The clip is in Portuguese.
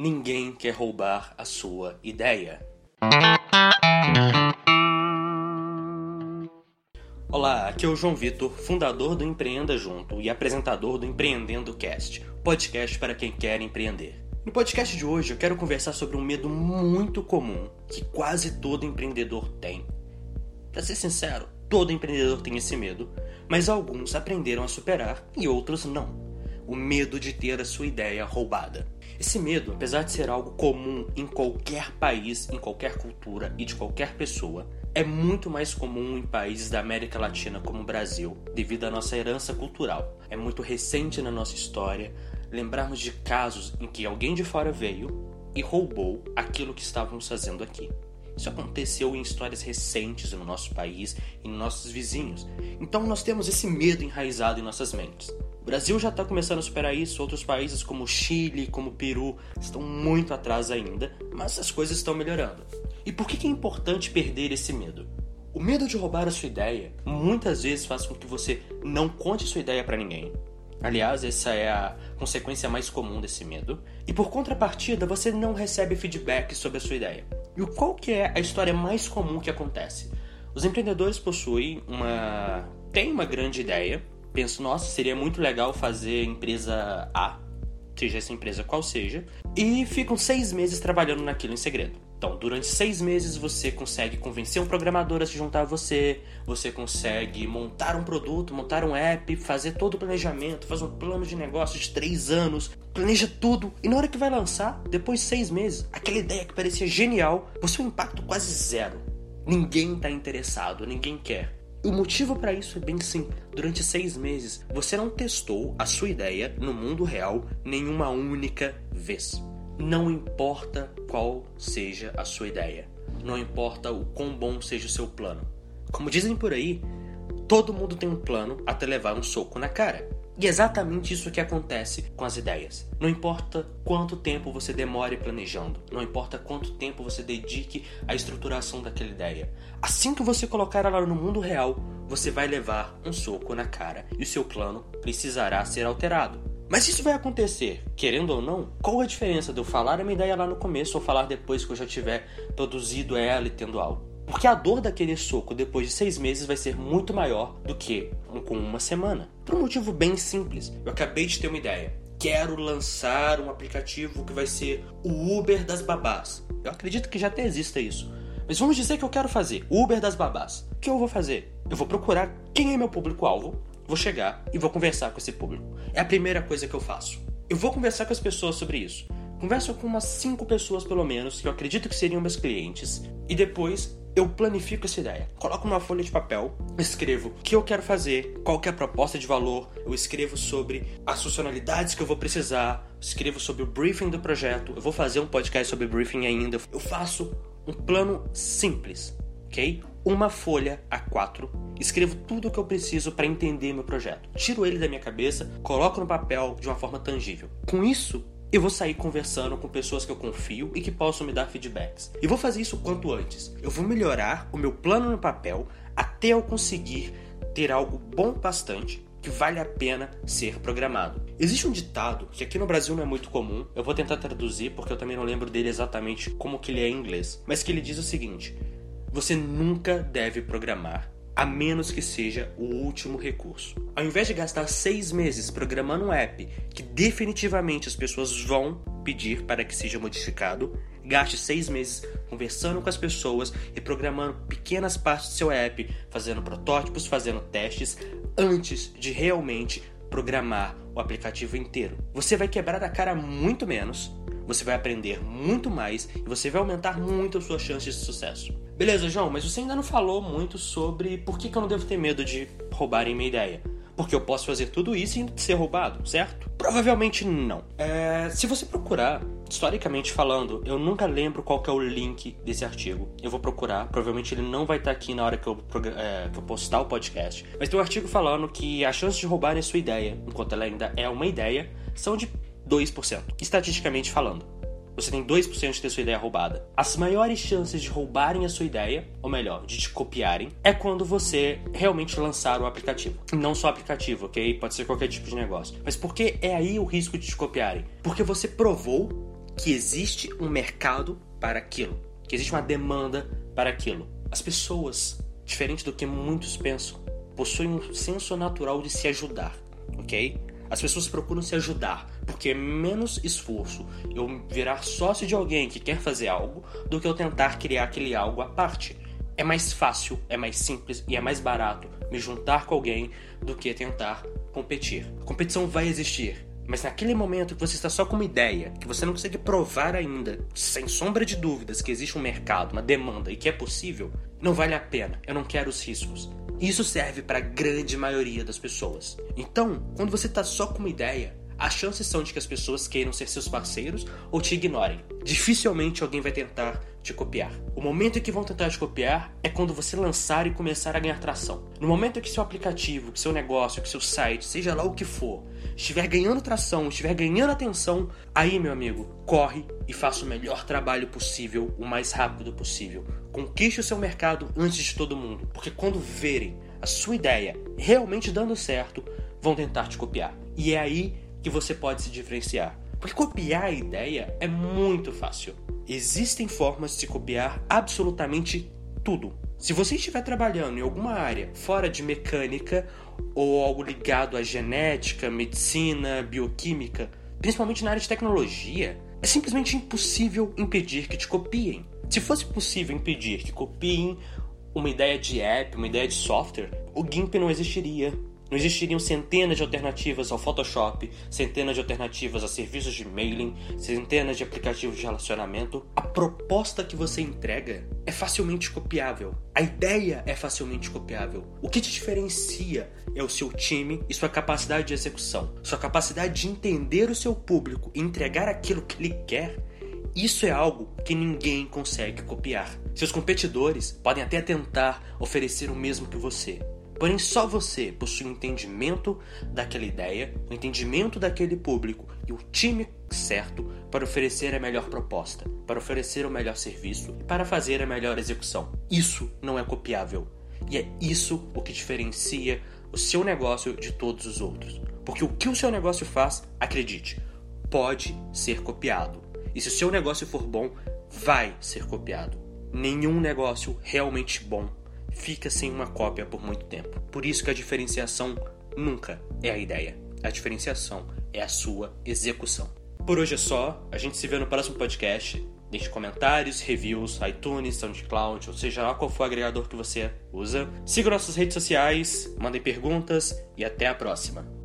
Ninguém quer roubar a sua ideia. Olá, aqui é o João Vitor, fundador do Empreenda Junto e apresentador do Empreendendo Cast, podcast para quem quer empreender. No podcast de hoje eu quero conversar sobre um medo muito comum que quase todo empreendedor tem. Para ser sincero, todo empreendedor tem esse medo, mas alguns aprenderam a superar e outros não. O medo de ter a sua ideia roubada. Esse medo, apesar de ser algo comum em qualquer país, em qualquer cultura e de qualquer pessoa, é muito mais comum em países da América Latina como o Brasil, devido à nossa herança cultural. É muito recente na nossa história lembrarmos de casos em que alguém de fora veio e roubou aquilo que estávamos fazendo aqui. Isso aconteceu em histórias recentes no nosso país e nos nossos vizinhos. Então nós temos esse medo enraizado em nossas mentes. O Brasil já está começando a superar isso, outros países como Chile, como Peru, estão muito atrás ainda, mas as coisas estão melhorando. E por que é importante perder esse medo? O medo de roubar a sua ideia muitas vezes faz com que você não conte sua ideia para ninguém. Aliás, essa é a consequência mais comum desse medo. E por contrapartida, você não recebe feedback sobre a sua ideia. E qual que é a história mais comum que acontece? Os empreendedores possuem uma têm uma grande ideia, pensam, nossa, seria muito legal fazer empresa A, seja essa empresa qual seja, e ficam seis meses trabalhando naquilo em segredo. Então, durante seis meses você consegue convencer um programador a se juntar a você, você consegue montar um produto, montar um app, fazer todo o planejamento, fazer um plano de negócio de três anos, planeja tudo, e na hora que vai lançar, depois de seis meses, aquela ideia que parecia genial, você um impacto quase zero. Ninguém está interessado, ninguém quer. O motivo para isso é bem simples. Durante seis meses, você não testou a sua ideia no mundo real nenhuma única vez. Não importa qual seja a sua ideia, não importa o quão bom seja o seu plano. Como dizem por aí, todo mundo tem um plano até levar um soco na cara. E é exatamente isso que acontece com as ideias. Não importa quanto tempo você demore planejando, não importa quanto tempo você dedique à estruturação daquela ideia. Assim que você colocar ela no mundo real, você vai levar um soco na cara e o seu plano precisará ser alterado. Mas isso vai acontecer, querendo ou não, qual a diferença de eu falar a minha ideia lá no começo ou falar depois que eu já tiver produzido ela e tendo algo? Porque a dor daquele soco depois de seis meses vai ser muito maior do que com uma semana. Por um motivo bem simples. Eu acabei de ter uma ideia. Quero lançar um aplicativo que vai ser o Uber das babás. Eu acredito que já até exista isso. Mas vamos dizer que eu quero fazer Uber das babás. O que eu vou fazer? Eu vou procurar quem é meu público-alvo vou chegar e vou conversar com esse público. É a primeira coisa que eu faço. Eu vou conversar com as pessoas sobre isso. Converso com umas 5 pessoas pelo menos, que eu acredito que seriam meus clientes, e depois eu planifico essa ideia. Coloco numa folha de papel, escrevo o que eu quero fazer, qual que é a proposta de valor, eu escrevo sobre as funcionalidades que eu vou precisar, escrevo sobre o briefing do projeto, eu vou fazer um podcast sobre briefing ainda. Eu faço um plano simples, ok? Uma folha A4, escrevo tudo o que eu preciso para entender meu projeto. Tiro ele da minha cabeça, coloco no papel de uma forma tangível. Com isso, eu vou sair conversando com pessoas que eu confio e que possam me dar feedbacks. E vou fazer isso o quanto antes. Eu vou melhorar o meu plano no papel até eu conseguir ter algo bom bastante que vale a pena ser programado. Existe um ditado que aqui no Brasil não é muito comum, eu vou tentar traduzir porque eu também não lembro dele exatamente como que ele é em inglês, mas que ele diz o seguinte: você nunca deve programar a menos que seja o último recurso. Ao invés de gastar seis meses programando um app que definitivamente as pessoas vão pedir para que seja modificado, gaste seis meses conversando com as pessoas e programando pequenas partes do seu app, fazendo protótipos, fazendo testes, antes de realmente programar o aplicativo inteiro. Você vai quebrar a cara muito menos, você vai aprender muito mais e você vai aumentar muito as suas chances de sucesso. Beleza, João, mas você ainda não falou muito sobre por que, que eu não devo ter medo de roubarem minha ideia. Porque eu posso fazer tudo isso e ser roubado, certo? Provavelmente não. É, se você procurar, historicamente falando, eu nunca lembro qual é o link desse artigo. Eu vou procurar, provavelmente ele não vai estar aqui na hora que eu, é, que eu postar o podcast. Mas tem um artigo falando que a chance de roubarem a sua ideia, enquanto ela ainda é uma ideia, são de 2%, estatisticamente falando você tem 2% de ter sua ideia roubada. As maiores chances de roubarem a sua ideia, ou melhor, de te copiarem, é quando você realmente lançar o aplicativo. Não só aplicativo, ok? Pode ser qualquer tipo de negócio. Mas por que é aí o risco de te copiarem? Porque você provou que existe um mercado para aquilo, que existe uma demanda para aquilo. As pessoas, diferente do que muitos pensam, possuem um senso natural de se ajudar, ok? As pessoas procuram se ajudar, porque é menos esforço eu virar sócio de alguém que quer fazer algo do que eu tentar criar aquele algo à parte. É mais fácil, é mais simples e é mais barato me juntar com alguém do que tentar competir. A competição vai existir, mas naquele momento que você está só com uma ideia, que você não consegue provar ainda, sem sombra de dúvidas, que existe um mercado, uma demanda e que é possível, não vale a pena. Eu não quero os riscos. Isso serve para a grande maioria das pessoas. Então, quando você está só com uma ideia, as chances são de que as pessoas queiram ser seus parceiros ou te ignorem. Dificilmente alguém vai tentar copiar. O momento em que vão tentar te copiar é quando você lançar e começar a ganhar tração. No momento em que seu aplicativo, que seu negócio, que seu site, seja lá o que for, estiver ganhando tração, estiver ganhando atenção, aí, meu amigo, corre e faça o melhor trabalho possível, o mais rápido possível. Conquiste o seu mercado antes de todo mundo, porque quando verem a sua ideia realmente dando certo, vão tentar te copiar. E é aí que você pode se diferenciar. Porque copiar a ideia é muito fácil. Existem formas de se copiar absolutamente tudo. Se você estiver trabalhando em alguma área fora de mecânica ou algo ligado à genética, medicina, bioquímica, principalmente na área de tecnologia, é simplesmente impossível impedir que te copiem. Se fosse possível impedir que copiem uma ideia de app, uma ideia de software, o GIMP não existiria. Não existiriam centenas de alternativas ao Photoshop, centenas de alternativas a serviços de mailing, centenas de aplicativos de relacionamento. A proposta que você entrega é facilmente copiável. A ideia é facilmente copiável. O que te diferencia é o seu time e sua capacidade de execução, sua capacidade de entender o seu público e entregar aquilo que ele quer. Isso é algo que ninguém consegue copiar. Seus competidores podem até tentar oferecer o mesmo que você, Porém, só você possui o um entendimento daquela ideia, o um entendimento daquele público e o time certo para oferecer a melhor proposta, para oferecer o melhor serviço e para fazer a melhor execução. Isso não é copiável. E é isso o que diferencia o seu negócio de todos os outros. Porque o que o seu negócio faz, acredite, pode ser copiado. E se o seu negócio for bom, vai ser copiado. Nenhum negócio realmente bom fica sem uma cópia por muito tempo. Por isso que a diferenciação nunca é a ideia. A diferenciação é a sua execução. Por hoje é só. A gente se vê no próximo podcast. Deixe comentários, reviews, iTunes, SoundCloud, ou seja lá qual for o agregador que você usa. Siga nossas redes sociais, mandem perguntas e até a próxima.